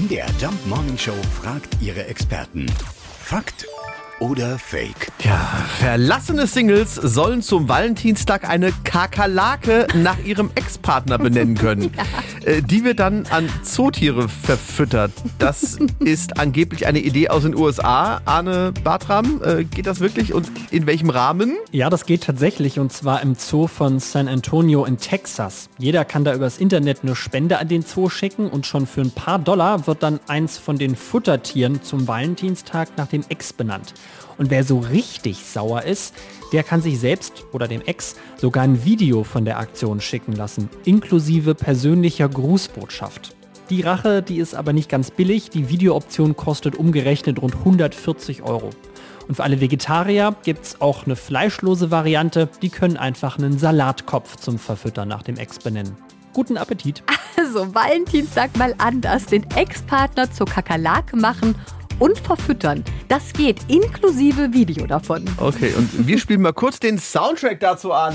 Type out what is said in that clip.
MDR Jump Morning Show fragt ihre Experten. Fakt oder Fake? Ja, verlassene Singles sollen zum Valentinstag eine Kakerlake nach ihrem Ex-Partner benennen können. Äh, Die wird dann an Zootiere verfüttert. Das ist angeblich eine Idee aus den USA. Arne Bartram, äh, geht das wirklich und in welchem Rahmen? Ja, das geht tatsächlich und zwar im Zoo von San Antonio in Texas. Jeder kann da übers Internet eine Spende an den Zoo schicken und schon für ein paar Dollar wird dann eins von den Futtertieren zum Valentinstag nach dem Ex benannt. Und wer so richtig sauer ist, der kann sich selbst oder dem Ex sogar ein Video von der Aktion schicken lassen, inklusive persönlicher Grußbotschaft. Die Rache, die ist aber nicht ganz billig. Die Videooption kostet umgerechnet rund 140 Euro. Und für alle Vegetarier gibt es auch eine fleischlose Variante. Die können einfach einen Salatkopf zum Verfüttern nach dem Ex benennen. Guten Appetit. Also Valentinstag mal anders, den Ex-Partner zur Kakerlake machen und verfüttern. Das geht inklusive Video davon. Okay, und wir spielen mal kurz den Soundtrack dazu an.